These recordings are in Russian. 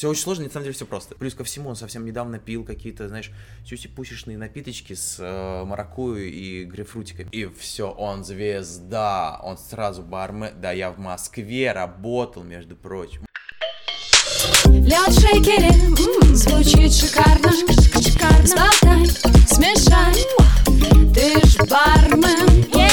Все очень сложно, на самом деле все просто. Плюс ко всему, он совсем недавно пил какие-то, знаешь, сюси-пусишные напиточки с э, маракую и грейпфрутиками. И все, он звезда, он сразу бармен. Да, я в Москве работал, между прочим. Лед в шейкере, звучит шикарно, шикарно. Смешай, ты ж бармен, yeah.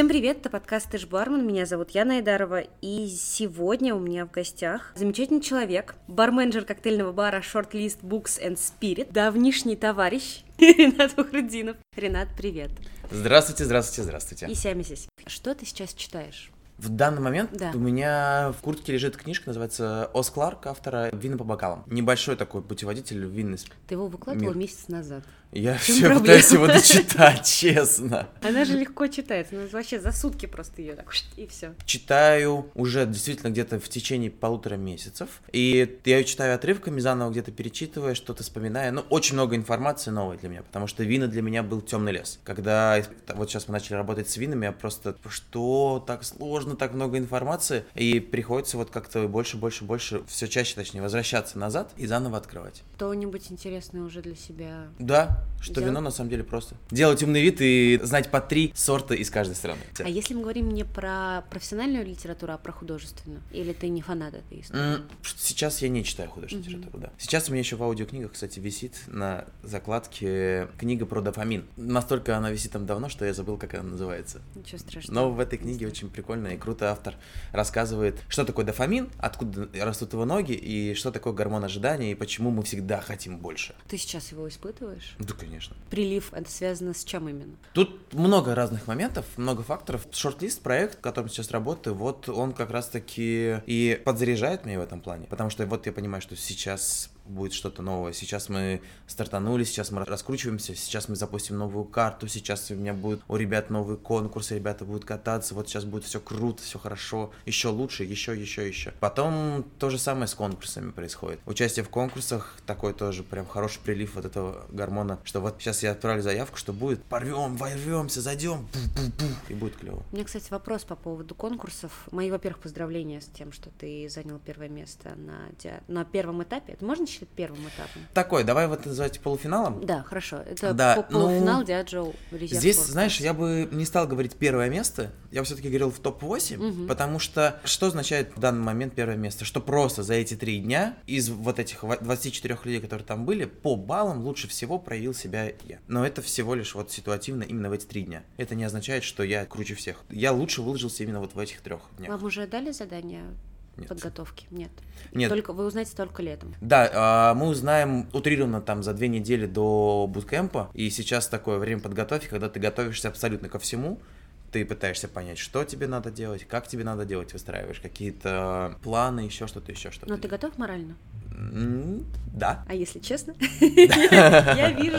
Всем привет, это подкаст «Ты бармен», меня зовут Яна Айдарова, и сегодня у меня в гостях замечательный человек, барменджер коктейльного бара Shortlist Books and Spirit, давнишний товарищ Ренат Мухрудинов. Ренат, привет. Здравствуйте, здравствуйте, здравствуйте. И Сямисись. Что ты сейчас читаешь? В данный момент Да. у меня в куртке лежит книжка, называется «Ос Кларк», автора «Вина по бокалам». Небольшой такой путеводитель в винный Ты его выкладывал Мир. месяц назад. Я все проблема? пытаюсь его дочитать, честно. Она же легко читается, ну вообще за сутки просто ее так и все. Читаю уже действительно где-то в течение полутора месяцев. И я ее читаю отрывками, заново где-то перечитывая, что-то вспоминая. Ну, очень много информации новой для меня, потому что вина для меня был темный лес. Когда вот сейчас мы начали работать с винами, я просто, что так сложно, так много информации, и приходится вот как-то больше, больше, больше, все чаще, точнее, возвращаться назад и заново открывать. Что-нибудь интересное уже для себя Да, что Взял? вино на самом деле просто. Делать умный вид и знать по три сорта из каждой страны. А если мы говорим не про профессиональную литературу, а про художественную? Или ты не фанат этой истории? Сейчас я не читаю художественную Мгм. литературу, да. Сейчас у меня еще в аудиокнигах, кстати, висит на закладке книга про дофамин. Настолько она висит там давно, что я забыл, как она называется. Ничего страшного. Но в этой книге очень прикольно и круто автор рассказывает, что такое дофамин, откуда растут его ноги, и что такое гормон ожидания, и почему мы всегда хотим больше. Ты сейчас его испытываешь? Да, конечно. Прилив, это связано с чем именно? Тут много разных моментов, много факторов. Шорт-лист, проект, в котором сейчас работаю, вот он как раз-таки и подзаряжает меня в этом плане. Потому что вот я понимаю, что сейчас будет что-то новое. Сейчас мы стартанули, сейчас мы раскручиваемся, сейчас мы запустим новую карту, сейчас у меня будет у ребят новый конкурс, ребята будут кататься, вот сейчас будет все круто, все хорошо, еще лучше, еще, еще, еще. Потом то же самое с конкурсами происходит. Участие в конкурсах такой тоже прям хороший прилив вот этого гормона, что вот сейчас я отправлю заявку, что будет, порвем, ворвемся, зайдем, и будет клево. У меня, кстати, вопрос по поводу конкурсов. Мои, во-первых, поздравления с тем, что ты занял первое место на, на первом этапе. Это можно считать первым этапом? Такой, давай вот называть полуфиналом. Да, хорошо. Это Да, по- полуфинал ну, Диаджо Резерв Здесь, Спорт. знаешь, я бы не стал говорить первое место, я бы все-таки говорил в топ-8, Мгм. потому что что означает в данный момент первое место? Что просто за эти три дня из вот этих ва- 24 людей, которые там были, по баллам лучше всего проявил себя я. Но это всего лишь вот ситуативно именно в эти три дня. Это не означает, что я круче всех. Я лучше выложился именно вот в этих трех днях. Вам уже дали задание Нет. подготовки? Нет. Нет. Только вы узнаете только летом. Да, а, мы узнаем утрированно там за две недели до буткемпа, и сейчас такое время подготовки, когда ты готовишься абсолютно ко всему, ты пытаешься понять, что тебе надо делать, как тебе надо делать, выстраиваешь какие-то планы, еще что-то, еще что-то. Но ты готов морально? Да. А если честно? Я вижу.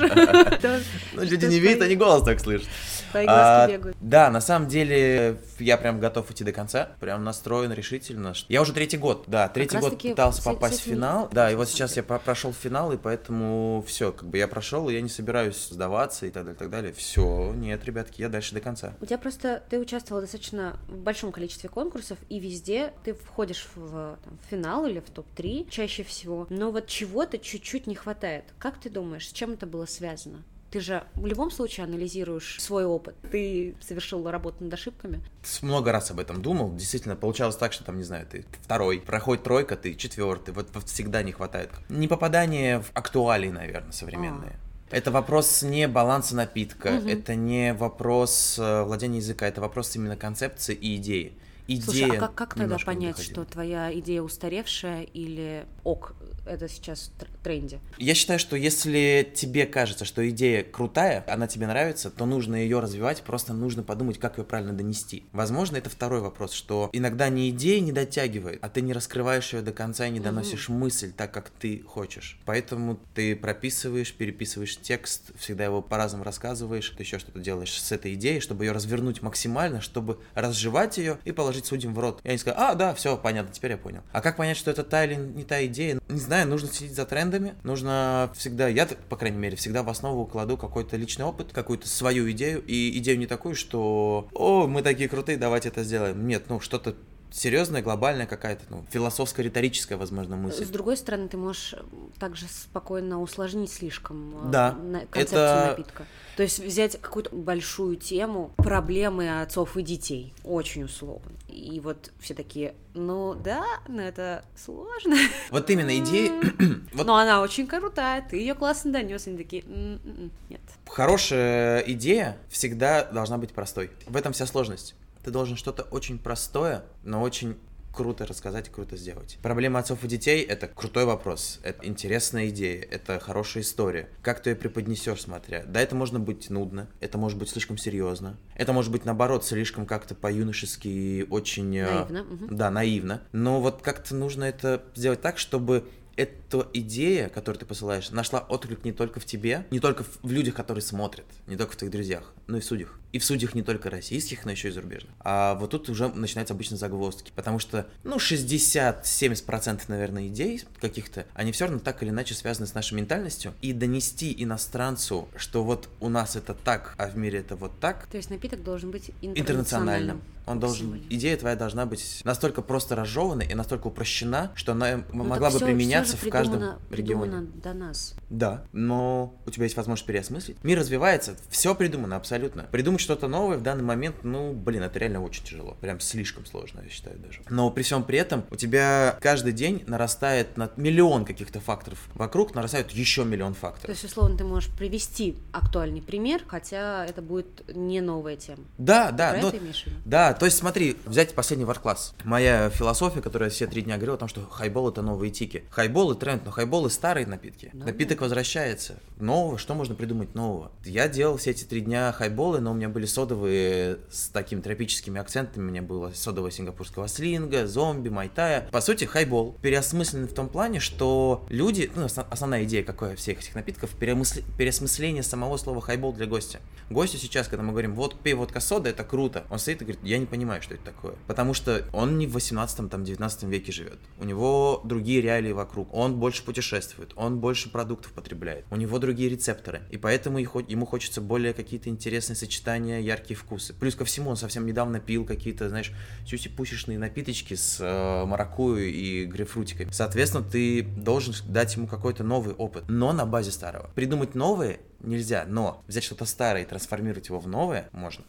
Ну, люди не видят, они голос так слышат. А. Да, на самом деле я прям готов идти до конца, прям настроен решительно. Я уже третий год, да, третий год пытался попасть в финал, да, и вот сейчас я про- прошел финал, и поэтому все, как бы я прошел, и я не собираюсь сдаваться и так далее, так далее. Все, нет, ребятки, я дальше до конца. У тебя просто ты участвовал достаточно в большом количестве конкурсов, и везде ты входишь в финал или в топ-3 чаще всего. Но вот чего-то чуть-чуть не хватает. Как ты думаешь, с чем это было связано? Ты же в любом случае анализируешь свой опыт. Ты совершил работу над ошибками. Много раз об этом думал. Действительно, получалось так, что там, не знаю, ты второй, проходит тройка, ты четвертый. Вот, вот всегда не хватает. Не попадание в актуалии, наверное, современные. Это вопрос не баланса напитка, Мгм. это не вопрос э, владения языка, это вопрос именно концепции и идеи. Идея Слушай, а как, как тогда понять, что твоя идея устаревшая или ок, это сейчас в тренде? Я считаю, что если тебе кажется, что идея крутая, она тебе нравится, то нужно ее развивать, просто нужно подумать, как ее правильно донести. Возможно, это второй вопрос, что иногда не идея не дотягивает, а ты не раскрываешь ее до конца и не доносишь мысль так, как ты хочешь. Поэтому ты прописываешь, переписываешь текст, всегда его по-разному рассказываешь, ты еще что-то делаешь с этой идеей, чтобы ее развернуть максимально, чтобы разжевать ее и положить судьям в рот. И они скажут, а, да, все, понятно, теперь я понял. А как понять, что это та или не та идея? Не знаю, нужно следить за трендами, нужно всегда, я, по крайней мере, всегда в основу кладу какой-то личный опыт, какую-то свою идею, и идею не такую, что, о, мы такие крутые, давайте это сделаем. Нет, ну, что-то серьезная, глобальная какая-то, ну, философско-риторическая, возможно, мысль. С другой стороны, ты можешь также спокойно усложнить слишком э, Да, концепцию это- напитка. То есть взять какую-то большую тему проблемы отцов и детей, очень условно. И вот все такие, ну да, но это сложно. Вот именно идея, вот Но она очень крутая, ты ее классно донес. Они такие, «М-м-м, нет. хорошая идея всегда должна быть простой. В этом вся сложность. Ты должен что-то очень простое, но очень круто рассказать и круто сделать. Проблема отцов и детей — это крутой вопрос, это интересная идея, это хорошая история. Как ты ее преподнесешь, смотря. Да, это можно быть нудно, это может быть слишком серьезно, это может быть, наоборот, слишком как-то по-юношески и очень... э, Наивно. Да, наивно. Но вот как-то нужно это сделать так, чтобы эта идея, которую ты посылаешь, нашла отклик не только в тебе, не только в в людях, которые смотрят, не только в твоих друзьях, но и в судьях. И в судьях не только российских, но еще и зарубежных. А вот тут уже начинаются обычно загвоздки, потому что, ну, 60-70% наверное, идей каких-то, они все равно так или иначе связаны с нашей ментальностью. И донести иностранцу, что вот у нас это так, а в мире это вот так, То есть напиток должен быть интернациональным. интернациональным. Он должен, идея твоя должна быть настолько просто разжевана и настолько упрощена, что она Ну, могла бы всё- применяться всё в каждом регионе. до нас. Да, но у тебя есть возможность переосмыслить. Мир развивается, все придумано абсолютно. Придумать что-то новое в данный момент, ну, блин, это реально очень тяжело. Прям слишком сложно, я считаю даже. Но при всем при этом у тебя каждый день нарастает на миллион каких-то факторов. Вокруг нарастает еще миллион То факторов. есть, условно, ты можешь привести актуальный пример, хотя это будет не новая тема. Да, да, Про но- это имеешь в виду? Да, то есть смотри, взять последний вар-класс. Моя философия, которую я все три дня говорил о том, что хайбол это новые тики. Хайбол и тренд, но хайбол и старые напитки. Ну Напиток возвращается. Нового, что можно придумать нового? Я делал все эти три дня хайболы, но у меня были содовые с такими тропическими акцентами. У меня было содовое сингапурского слинга, зомби, майтая. По сути, хайбол переосмысленный в том плане, что люди, ну, осно- основная идея какая всех этих напитков, перемысли- переосмысление самого слова хайбол для гостя. Гостю сейчас, когда мы говорим, вот пей водка сода, это круто, он стоит и говорит, я не понимаю, что это такое. Потому что он не в 18 там, 19 веке живет. У него другие реалии вокруг. Он больше путешествует, он больше продуктов потребляет. У него другие рецепторы. И поэтому ему хочется более какие-то интересные сочетания, яркие вкусы. Плюс ко всему, он совсем недавно пил какие-то, знаешь, сюси-пусишные напиточки с э, маракуйей и грейпфрутиками. Соответственно, ты должен дать ему какой-то новый опыт, но на базе старого. Придумать новое нельзя, но взять что-то старое и трансформировать его в новое можно.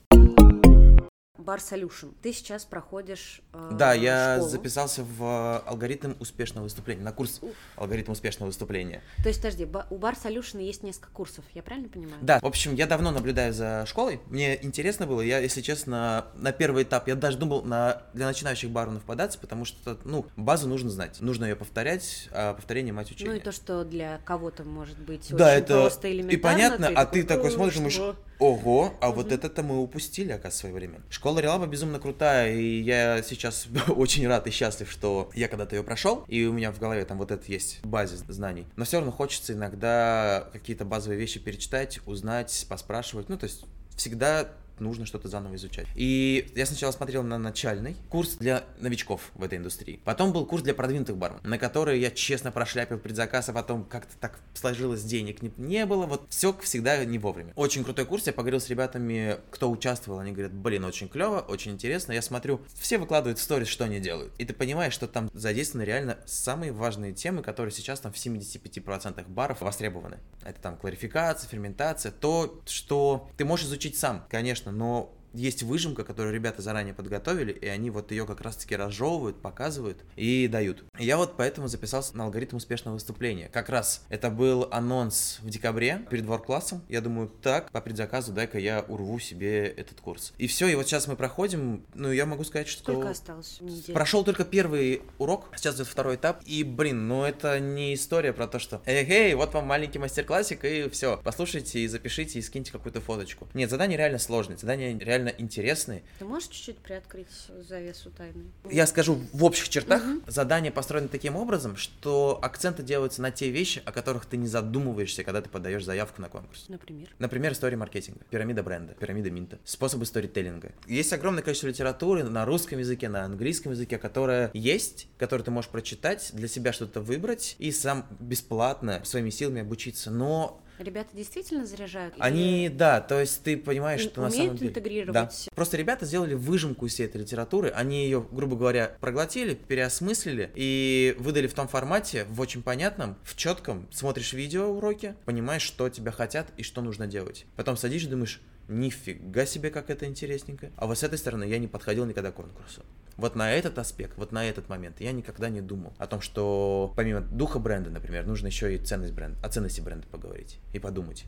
Бар Solution. Ты сейчас проходишь э, Да, я школу. записался в э, алгоритм успешного выступления, на курс алгоритм успешного выступления. То есть, подожди, у Бар Solution есть несколько курсов, я правильно понимаю? Да, в общем, я давно наблюдаю за школой. Мне интересно было, я, если честно, на первый этап, я даже думал на, для начинающих барменов податься, потому что, ну, базу нужно знать, нужно ее повторять, а повторение мать учения. Ну и то, что для кого-то может быть да, очень это просто и элементарно. понятно, а ты такой «Э, смотришь, думаешь, что?» Ого, а вот это-то мы упустили, оказывается, в свое время. Школа Релаба безумно крутая, и я сейчас очень рад и счастлив, что я когда-то ее прошел, и у меня в голове там вот это есть базе знаний. Но все равно хочется иногда какие-то базовые вещи перечитать, узнать, поспрашивать. Ну, то есть всегда нужно что-то заново изучать. И я сначала смотрел на начальный курс для новичков в этой индустрии. Потом был курс для продвинутых барменов, на который я честно прошляпил предзаказ, а потом как-то так сложилось, денег не, не было. Вот все всегда не вовремя. Очень крутой курс. Я поговорил с ребятами, кто участвовал. Они говорят, блин, очень клево, очень интересно. Я смотрю, все выкладывают в сторис, что они делают. И ты понимаешь, что там задействованы реально самые важные темы, которые сейчас там в 75% баров востребованы. Это там кларификация, ферментация, то, что ты можешь изучить сам, конечно, но есть выжимка, которую ребята заранее подготовили, и они вот ее как раз-таки разжевывают, показывают и дают. Я вот поэтому записался на алгоритм успешного выступления. Как раз это был анонс в декабре перед ворк-классом. Я думаю, так, по предзаказу, дай-ка я урву себе этот курс. И все, и вот сейчас мы проходим, ну, я могу сказать, что... Сколько осталось? Недель? Прошел только первый урок, сейчас идет второй этап, и, блин, ну это не история про то, что эй, эй, вот вам маленький мастер-классик, и все, послушайте и запишите, и скиньте какую-то фоточку. Нет, задания реально сложные, задания реально интересные. Ты можешь чуть-чуть приоткрыть завесу тайны? Я скажу в общих чертах, задания построены таким образом, что акценты делаются на те вещи, о которых ты не задумываешься, когда ты подаешь заявку на конкурс. Например. Например, история маркетинга, пирамида бренда, пирамида Минта, способы сторителлинга. Есть огромное количество литературы на русском языке, на английском языке, которая есть, которую ты можешь прочитать, для себя что-то выбрать и сам бесплатно своими силами обучиться. Но Ребята действительно заряжают? Они, Или да, то есть ты понимаешь, ум- что на самом деле... интегрировать? Да. Просто ребята сделали выжимку из всей этой литературы, они ее, грубо говоря, проглотили, переосмыслили и выдали в том формате, в очень понятном, в четком. Смотришь видео уроки, понимаешь, что тебя хотят и что нужно делать. Потом садишься и думаешь, нифига себе, как это интересненько. А вот с этой стороны я не подходил никогда к конкурсу. Вот на этот аспект, вот на этот момент я никогда не думал о том, что помимо духа бренда, например, нужно еще и ценность бренда, о ценности бренда поговорить и подумать.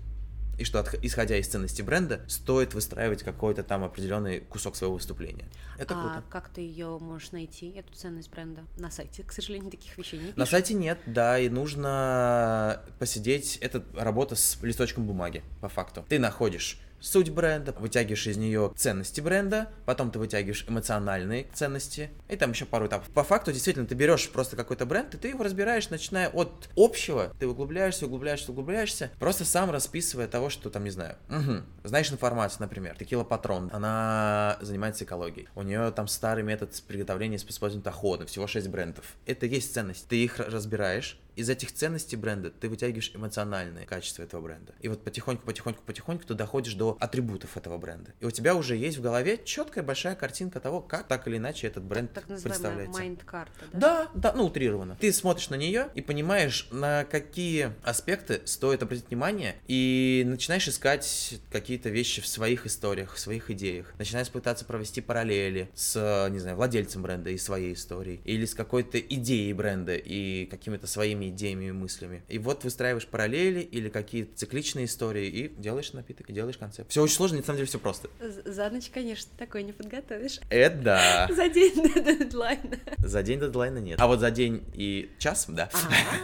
И что, исходя из ценности бренда, стоит выстраивать какой-то там определенный кусок своего выступления. Это а круто. как ты ее можешь найти, эту ценность бренда? На сайте, к сожалению, таких вещей не На сайте нет, да, и нужно посидеть. Это работа с листочком бумаги, по факту. Ты находишь суть бренда, вытягиваешь из нее ценности бренда, потом ты вытягиваешь эмоциональные ценности, и там еще пару этапов. По факту, действительно, ты берешь просто какой-то бренд, и ты его разбираешь, начиная от общего, ты углубляешься, углубляешься, углубляешься, просто сам расписывая того, что там, не знаю, мгм. знаешь информацию, например, текила Патрон, она занимается экологией, у нее там старый метод приготовления с использованием тахода, всего 6 брендов. Это есть ценность. Ты их разбираешь, из этих ценностей бренда ты вытягиваешь эмоциональные качества этого бренда. И вот потихоньку, потихоньку, потихоньку ты доходишь до атрибутов этого бренда. И у тебя уже есть в голове четкая большая картинка того, как так или иначе этот бренд Так называемая представляется. майнд-карта, да? Да, да, ну утрированно. Ты смотришь на нее и понимаешь, на какие аспекты стоит обратить внимание, и начинаешь искать какие-то вещи в своих историях, в своих идеях. Начинаешь пытаться провести параллели с, не знаю, владельцем бренда и своей историей, или с какой-то идеей бренда и какими-то своими идеями и мыслями. И вот выстраиваешь параллели или какие-то цикличные истории и делаешь напиток, и делаешь концепт. Все очень сложно, на самом деле все просто. За ночь, конечно, такой не подготовишь. Это да. За день до дедлайна. За день дедлайна нет. А вот за день и час, да.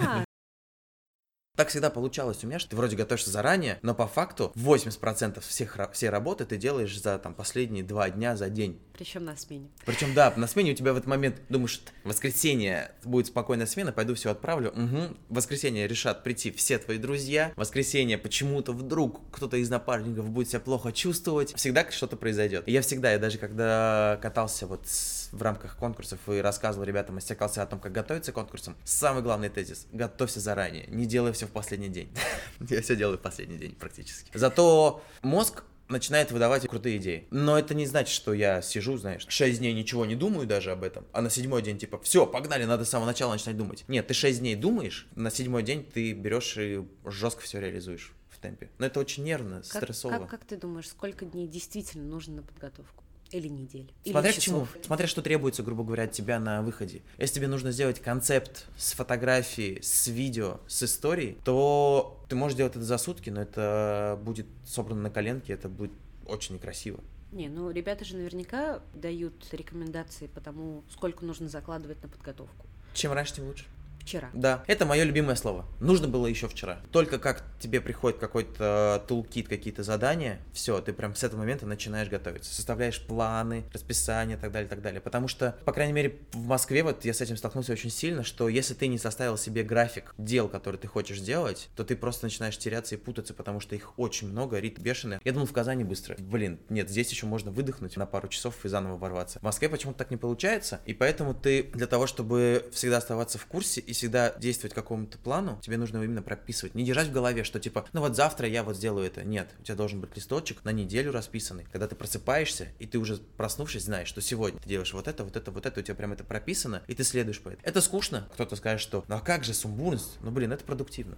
А, Так всегда получалось у меня, что ты вроде готовишься заранее, но по факту 80% всех, всей работы ты делаешь за там, последние два дня за день. причем на смене. Причем, да, на смене у тебя в этот момент думаешь, воскресенье будет спокойная смена, пойду все отправлю. Угу. В воскресенье решат прийти все твои друзья. В воскресенье почему-то вдруг кто-то из напарников будет себя плохо чувствовать. Всегда что-то произойдет. И я всегда, я даже когда катался вот с- в рамках конкурсов и рассказывал ребятам мастер-классы о том, как готовиться к конкурсам, самый главный тезис – готовься заранее, не делай все в последний день. Я все делаю в последний день практически. Зато мозг начинает выдавать крутые идеи. Но это не значит, что я сижу, знаешь, 6 дней ничего не думаю даже об этом, а на седьмой день типа, все, погнали, надо с самого начала начинать думать. Нет, ты 6 дней думаешь, на седьмой день ты берешь и жестко все реализуешь в темпе. Но это очень нервно, Как, стрессово. как, как ты думаешь, сколько дней действительно нужно на подготовку? Или недель? Или Смотря к чему. Смотря что требуется, грубо говоря, от тебя на выходе. Если тебе нужно сделать концепт с фотографией, с видео, с историей, то ты можешь делать это за сутки, но это будет собрано на коленке, это будет очень некрасиво. Не, ну ребята же наверняка дают рекомендации по тому, сколько нужно закладывать на подготовку. Чем раньше, тем лучше. Вчера. Да, это мое любимое слово. Нужно было еще вчера. Только как тебе приходит какой-то тулкит, какие-то задания, все, ты прям с этого момента начинаешь готовиться. Составляешь планы, расписание и так далее, и так далее. Потому что, по крайней мере, в Москве вот я с этим столкнулся очень сильно, что если ты не составил себе график дел, которые ты хочешь делать, то ты просто начинаешь теряться и путаться, потому что их очень много, ритм бешеный. Я думал, в Казани быстро. Блин, нет, здесь еще можно выдохнуть на пару часов и заново ворваться. В Москве почему-то так не получается, и поэтому ты для того, чтобы всегда оставаться в курсе и всегда действовать какому-то плану, тебе нужно именно прописывать. Не держать в голове, что типа, ну вот завтра я вот сделаю это. Нет, у тебя должен быть листочек на неделю расписанный. Когда ты просыпаешься, и ты уже проснувшись, знаешь, что сегодня ты делаешь вот это, вот это, вот это, у тебя прям это прописано, и ты следуешь по этому. Это скучно. Кто-то скажет, что ну а как же сумбурность? Ну блин, это продуктивно.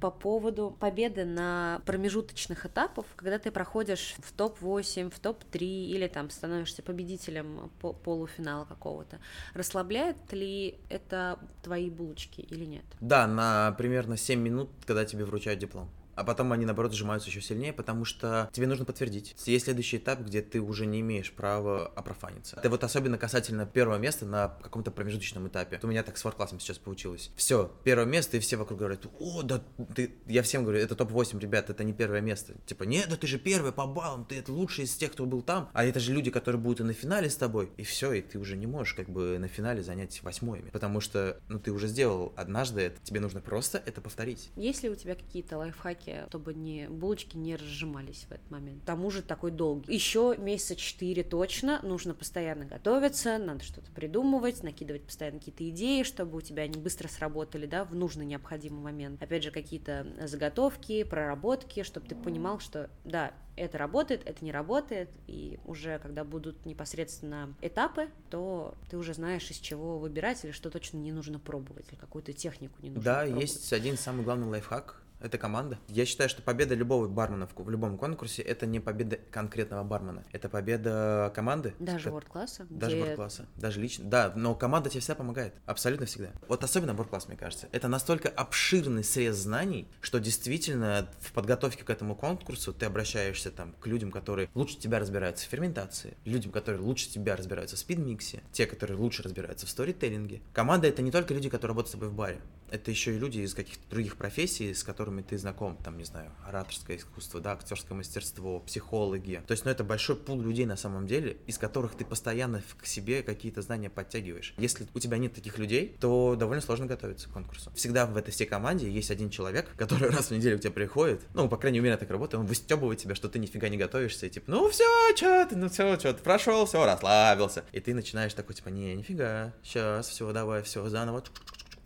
По поводу победы на промежуточных этапах, когда ты проходишь в топ-8, в топ-3 или там становишься победителем по- полуфинала какого-то, расслабляет ли это твои булочки или нет? Да, на примерно 7 минут, когда тебе вручают диплом. А потом они, наоборот, сжимаются еще сильнее, потому что тебе нужно подтвердить. Есть следующий этап, где ты уже не имеешь права опрофаниться. Это вот особенно касательно первого места на каком-то промежуточном этапе. У меня так с форклассом сейчас получилось. Все, первое место, и все вокруг говорят, о, да ты... Я всем говорю, это топ-8, ребят, это не первое место. Типа, нет, да ты же первый по баллам, ты это лучший из тех, кто был там. А это же люди, которые будут и на финале с тобой. И все, и ты уже не можешь как бы на финале занять восьмое. Потому что, ну, ты уже сделал однажды это. Тебе нужно просто это повторить. Есть ли у тебя какие-то лайфхаки варке, чтобы не булочки не разжимались в этот момент. К тому же такой долгий. Еще месяца четыре точно нужно постоянно готовиться, надо что-то придумывать, накидывать постоянно какие-то идеи, чтобы у тебя они быстро сработали, да, в нужный необходимый момент. Опять же, какие-то заготовки, проработки, чтобы ты понимал, что да, это работает, это не работает, и уже когда будут непосредственно этапы, то ты уже знаешь, из чего выбирать, или что точно не нужно пробовать, или какую-то технику не нужно Да, пробовать. есть один самый главный лайфхак, это команда. Я считаю, что победа любого бармена в, в любом конкурсе это не победа конкретного бармена, это победа команды. Даже ворд-класса, Даже где ворд-класса, даже лично. Да, но команда тебе всегда помогает. Абсолютно всегда. Вот особенно ворд-класс, мне кажется. Это настолько обширный срез знаний, что действительно в подготовке к этому конкурсу ты обращаешься там к людям, которые лучше тебя разбираются в ферментации, людям, которые лучше тебя разбираются в спид-миксе, те, которые лучше разбираются в сторителлинге. Команда это не только люди, которые работают с тобой в баре. Это еще и люди из каких-то других профессий, с которыми ты знаком, там, не знаю, ораторское искусство, да, актерское мастерство, психологи. То есть, ну, это большой пул людей на самом деле, из которых ты постоянно к себе какие-то знания подтягиваешь. Если у тебя нет таких людей, то довольно сложно готовиться к конкурсу. Всегда в этой всей команде есть один человек, который раз в неделю к тебе приходит, ну, по крайней мере, так работает, он выстебывает тебя, что ты нифига не готовишься, и типа, ну, все, что ты, ну, все, что ты прошел, все, расслабился. И ты начинаешь такой, типа, не, нифига, сейчас, все, давай, все, заново,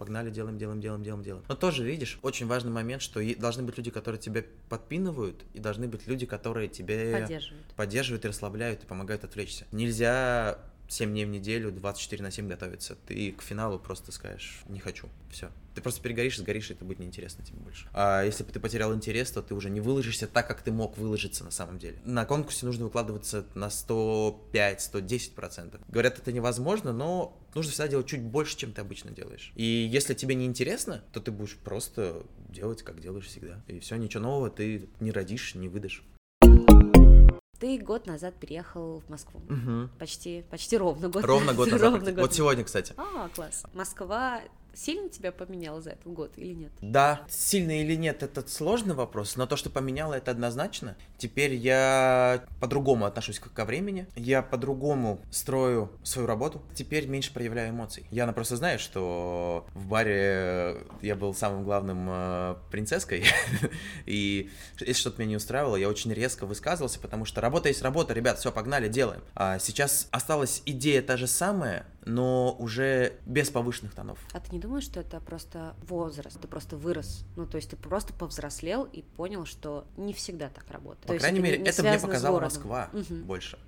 погнали, делаем, делаем, делаем, делаем, делаем. Но тоже, видишь, очень важный момент, что должны быть люди, которые тебя подпинывают, и должны быть люди, которые тебе поддерживают. поддерживают и расслабляют, и помогают отвлечься. Нельзя 7 дней в неделю, 24 на 7 готовиться. Ты к финалу просто скажешь, не хочу, все. Ты просто перегоришь, сгоришь, и это будет неинтересно тебе больше. А если бы ты потерял интерес, то ты уже не выложишься так, как ты мог выложиться на самом деле. На конкурсе нужно выкладываться на 105-110%. Говорят, это невозможно, но нужно всегда делать чуть больше, чем ты обычно делаешь. И если тебе не интересно, то ты будешь просто делать, как делаешь всегда. И все, ничего нового ты не родишь, не выдашь. Ты год назад переехал в Москву. Мгм. Почти, почти ровно год Ровно год назад. Ровно год Вот сегодня, кстати. А, класс. Москва сильно тебя поменяла за этот год или нет? Да, сильно или нет, это сложный вопрос, но то, что поменяло, это однозначно. Теперь я по-другому отношусь ко времени, я по-другому строю свою работу, теперь меньше проявляю эмоций. Яна просто знает, что в баре я был самым главным э, принцесской, и если что-то меня не устраивало, я очень резко высказывался, потому что работа есть работа, ребят, все, погнали, делаем. А сейчас осталась идея та же самая, но уже без повышенных тонов. А ты не думаешь, что это просто возраст, ты просто вырос? Ну, то есть ты просто повзрослел и понял, что не всегда так работает. По То крайней не- мере, не это мне показала. Москва Мгм. больше.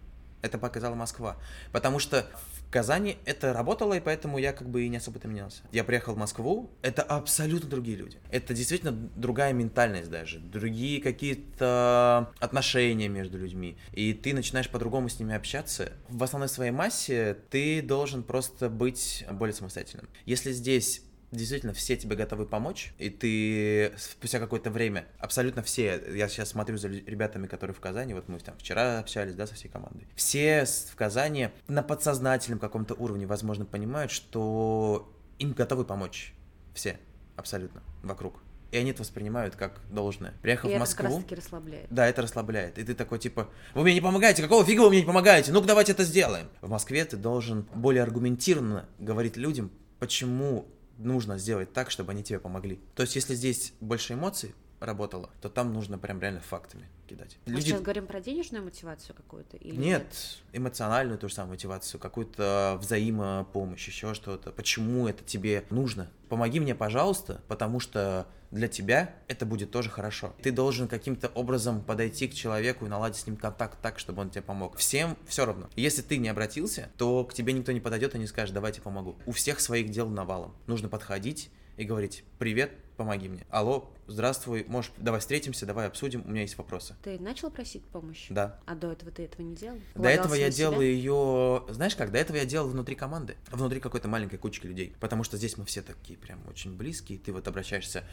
Это показала Москва. Потому что в Казани это работало, и поэтому я как бы и не особо-то менялся. Я приехал в Москву, это абсолютно другие люди. Это действительно другая ментальность даже, другие какие-то отношения между людьми. И ты начинаешь по-другому с ними общаться. В основной своей массе ты должен просто быть более самостоятельным. Если здесь действительно все тебе готовы помочь, и ты спустя какое-то время, абсолютно все, я сейчас смотрю за ребятами, которые в Казани, вот мы там вчера общались, да, со всей командой, все в Казани на подсознательном каком-то уровне, возможно, понимают, что им готовы помочь. Все, абсолютно, вокруг. И они это воспринимают как должное. Приехав И в это как раз Москву, расслабляет. да, это расслабляет. И ты такой, типа, вы мне не помогаете, какого фига вы мне не помогаете? Ну-ка, давайте это сделаем. В Москве ты должен более аргументированно говорить людям, почему нужно сделать так, чтобы они тебе помогли. То есть, если здесь больше эмоций работало, то там нужно прям реально фактами кидать. Мы Люди- сейчас говорим про денежную мотивацию какую-то? Или нет, эмоциональную ту же самую мотивацию, какую-то взаимопомощь, еще что-то. Почему это тебе нужно? Помоги мне, пожалуйста, потому что для тебя это будет тоже хорошо. Ты должен каким-то образом подойти к человеку и наладить с ним контакт так, чтобы он тебе помог. Всем все равно. Если ты не обратился, то к тебе никто не подойдет и не скажет, давайте помогу. У всех своих дел навалом. Нужно подходить и говорить, привет, помоги мне. Алло, здравствуй, можешь, давай встретимся, давай обсудим, у меня есть вопросы. Ты начал просить помощи? Да. А до этого ты этого не делал? До этого Полагался я себя? делал ее, знаешь как, до этого я делал внутри команды, внутри какой-то маленькой кучки людей, потому что здесь мы все такие прям очень близкие, ты вот обращаешься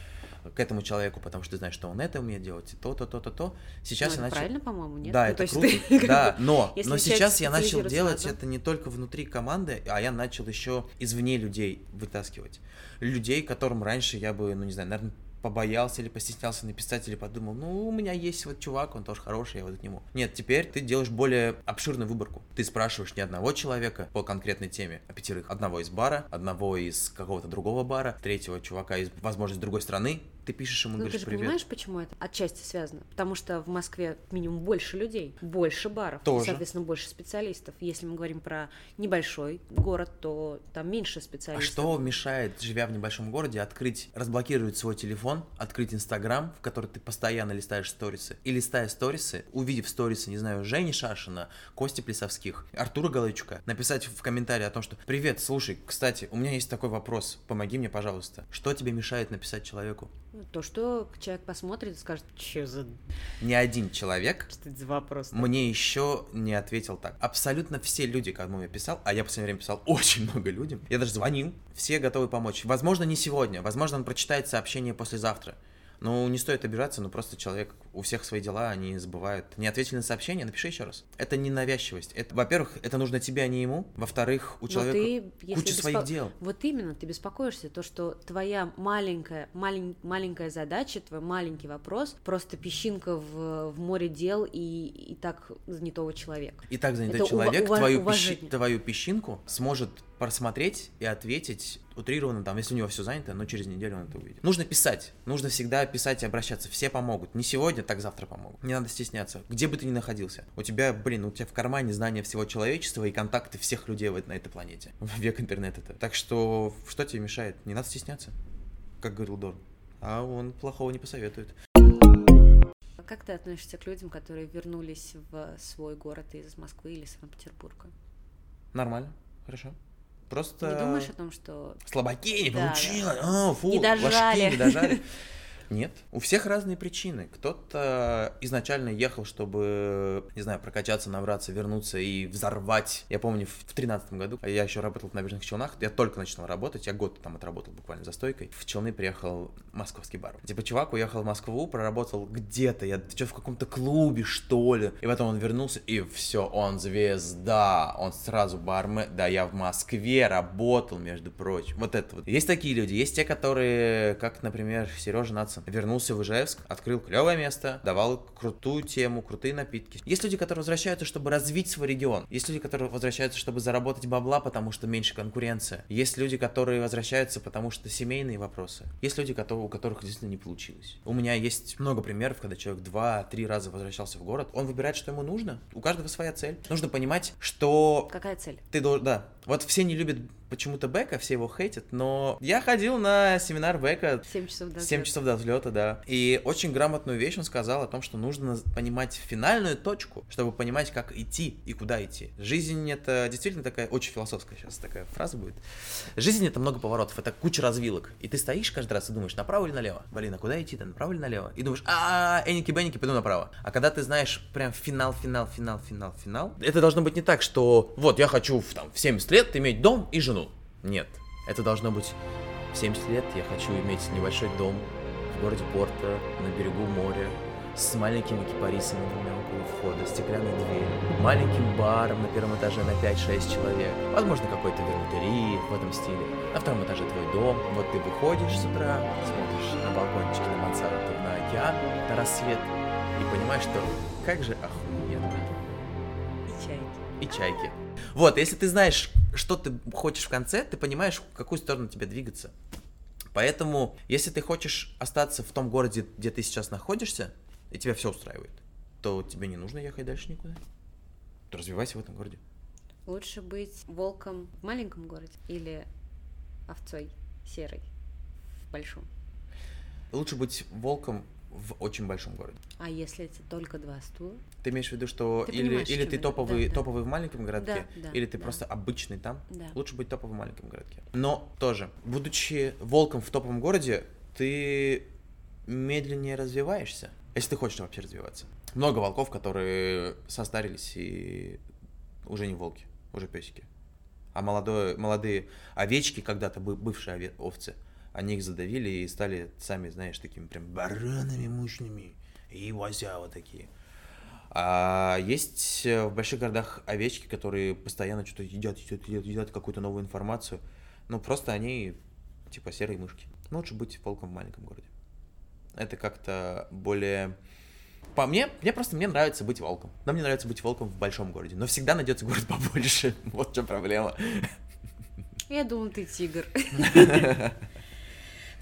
к этому человеку, потому что ты знаешь, что он это умеет делать, и то, то, то, то, то. Сейчас Ну, я начал... правильно, по-моему, нет? Да, Ну, это круто, ты да, но, если но сейчас я начал делать это не только внутри команды, а я начал еще извне людей вытаскивать. Людей, которым раньше я бы, ну не знаю, наверное, побоялся или постеснялся написать, или подумал, ну, у меня есть вот чувак, он тоже хороший, я вот к нему. Нет, теперь ты делаешь более обширную выборку. Ты спрашиваешь не одного человека по конкретной теме, а пятерых. Одного из бара, одного из какого-то другого бара, третьего чувака из, возможно, из другой страны, ты пишешь ему, Ну, ты говоришь же привет. понимаешь, почему это отчасти связано? Потому что в Москве минимум больше людей, больше баров, Тоже. соответственно, больше специалистов. Если мы говорим про небольшой город, то там меньше А специалистов. что мешает, живя в небольшом городе, открыть, разблокировать свой телефон, открыть Инстаграм, в который ты постоянно листаешь сторисы, и листая сторисы, увидев сторисы, не знаю, Жени Шашина, Кости Плесовских, Артура Галайчука, написать в комментарии о том, что «Привет, слушай, кстати, у меня есть такой вопрос, помоги мне, пожалуйста. Что тебе мешает написать человеку?» То, что человек посмотрит и скажет, что за, Ни один человек что это за вопрос? мне еще не ответил так. Абсолютно все люди, кому я писал, а я в последнее время писал очень много людям, я даже звонил, все готовы помочь. Возможно, не сегодня, возможно, он прочитает сообщение послезавтра. Но не стоит обижаться, но просто человек, у всех свои дела, они забывают. Не ответили на сообщение, напиши еще раз. Это не навязчивость. Это, во-первых, это нужно тебе, а не ему. Во-вторых, у человека ты, куча беспо- своих дел. Вот именно, ты беспокоишься, то, что твоя маленькая, малень- маленькая задача, твой маленький вопрос, просто песчинка в, в море дел и, и так занятого человека. И так занятый Это человек ува- твою, уважение. твою песчинку сможет просмотреть и ответить утрированно, там, если у него все занято, но через неделю он это увидит. Нужно писать, нужно всегда писать и обращаться, все помогут. Не сегодня, так завтра помогут. Не надо стесняться, где бы ты ни находился. У тебя, блин, у тебя в кармане знания всего человечества и контакты всех людей на этой планете. В век интернета-то. Так что, что тебе мешает? Не надо стесняться, как говорил Дор. А он плохого не посоветует. А Как ты относишься к людям, которые вернулись в свой город из Москвы или Санкт-Петербурга? Нормально, хорошо. Просто... Не думаешь о том, что Слабаки, не Да, получилось. А, фу, Не дожали. ложки не дожали. Нет, у всех разные причины. Кто-то изначально ехал, чтобы, не знаю, прокачаться, набраться, вернуться и взорвать. Я помню, в тринадцатом году я еще работал в набережных Челнах, я только начинал работать, я год там отработал буквально за стойкой. В Челны приехал московский бар. Типа чувак уехал в Москву, проработал где-то, я что в каком-то клубе, что ли. И потом он вернулся, и все, он звезда, он сразу бармен. Да, я в Москве работал, между прочим. Вот это вот. Есть такие люди, есть те, которые, как, например, Сережа Нацин, вернулся в Ижевск, открыл клевое место, давал крутую тему, крутые напитки. Есть люди, которые возвращаются, чтобы развить свой регион. Есть люди, которые возвращаются, чтобы заработать бабла, потому что меньше конкуренция. Есть люди, которые возвращаются, потому что семейные вопросы. Есть люди, у которых действительно не получилось. У меня есть много примеров, когда человек два-три раза возвращался в город. Он выбирает, что ему нужно. У каждого своя цель. Нужно понимать, что какая цель? ты должен, да. Вот все не любят почему-то Бека, все его хейтят, но я ходил на семинар Бека 7 часов до 7 взлета. часов до взлета, да. И очень грамотную вещь он сказал о том, что нужно понимать финальную точку, чтобы понимать, как идти и куда идти. Жизнь это действительно такая очень философская сейчас такая фраза будет. Жизнь это много поворотов, это куча развилок. И ты стоишь каждый раз и думаешь, направо или налево? Блин, а куда идти-то, направо или налево? И думаешь, а эники-беники, пойду направо. А когда ты знаешь прям финал, финал, финал, финал, финал, это должно быть не так, что вот я хочу в, там, в 70 лет иметь дом и жену. Нет, это должно быть в 70 лет я хочу иметь небольшой дом в городе Порто, на берегу моря, с маленькими кипарисами двумя около входа, стеклянной дверью, маленьким баром на первом этаже на 5-6 человек, возможно, какой-то вермутерии в этом стиле. На втором этаже твой дом, вот ты выходишь с утра, смотришь на балкончике на мансарду на океан, на рассвет, и понимаешь, что как же охуенно И чайки. и чайки. Вот, если ты знаешь, что ты хочешь в конце, ты понимаешь, в какую сторону тебе двигаться. Поэтому, если ты хочешь остаться в том городе, где ты сейчас находишься, и тебя все устраивает, то тебе не нужно ехать дальше никуда. То развивайся в этом городе. Лучше быть волком в маленьком городе или овцой серой в большом? Лучше быть волком в очень большом городе. А если это только два стула? Ты имеешь в виду, что Ты или, или ты топовый, да, топовый в маленьком городке, Да, да, или ты да. просто обычный там? Да. Лучше быть топовым в маленьком городке. Но тоже, будучи волком в топовом городе, ты медленнее развиваешься, если ты хочешь вообще развиваться. Много волков, которые состарились и уже не волки, уже песики. А молодое, молодые овечки, когда-то бы- бывшие овцы, они их задавили и стали сами, знаешь, такими прям баранами мощными и возя вот такие. А есть э, в больших городах овечки, которые постоянно что-то едят, едят, едят, едят какую-то новую информацию. Ну, просто они типа серые мышки. Ну, лучше быть волком в маленьком городе. Это как-то более... По мне, мне просто мне нравится быть волком. Но мне нравится быть волком в большом городе. Но всегда найдется город побольше. Вот в чем проблема. Я думал, ты тигр.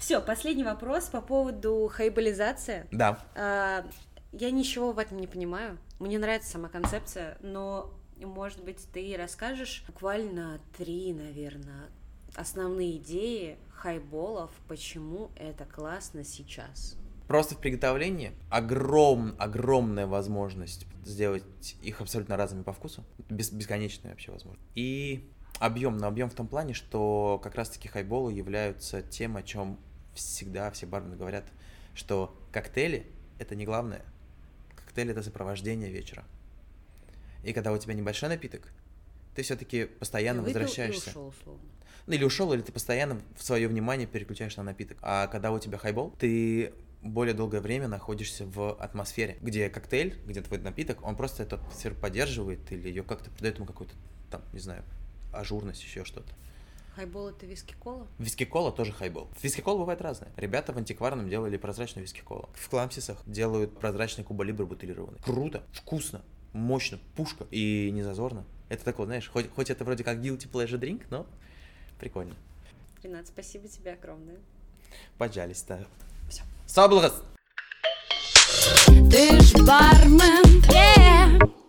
Все, последний вопрос по поводу хайбализации. Да. А, я ничего в этом не понимаю. Мне нравится сама концепция, но, может быть, ты расскажешь буквально три, наверное, основные идеи хайболов, почему это классно сейчас. Просто в приготовлении огром, огромная возможность сделать их абсолютно разными по вкусу. Бес, бесконечная вообще возможность. И объем, но объем в том плане, что как раз-таки хайболы являются тем, о чем всегда все бармены говорят, что коктейли это не главное. Коктейль это сопровождение вечера. И когда у тебя небольшой напиток, ты все-таки постоянно Выпил и возвращаешься. ушел, условно. Ну или ушел, или ты постоянно свое внимание переключаешь на напиток. А когда у тебя хайбол, ты более долгое время находишься в атмосфере, где коктейль, где твой напиток, он просто эту атмосферу поддерживает или ее как-то придает ему какую-то, там, не знаю, ажурность, еще что-то. Хайбол это виски-кола? Виски-кола тоже хайбол. Виски-кола бывает разная. Ребята в антикварном делали прозрачную виски-кола. В Кламсисах делают прозрачный куба-либр бутилированный. Круто, вкусно, мощно, пушка и не зазорно. Это такое, знаешь, хоть, хоть это вроде как guilty pleasure drink, но прикольно. Ренат, спасибо тебе огромное. Пожалуйста. Всё. Саблгас! Ты ж бармен, yeah.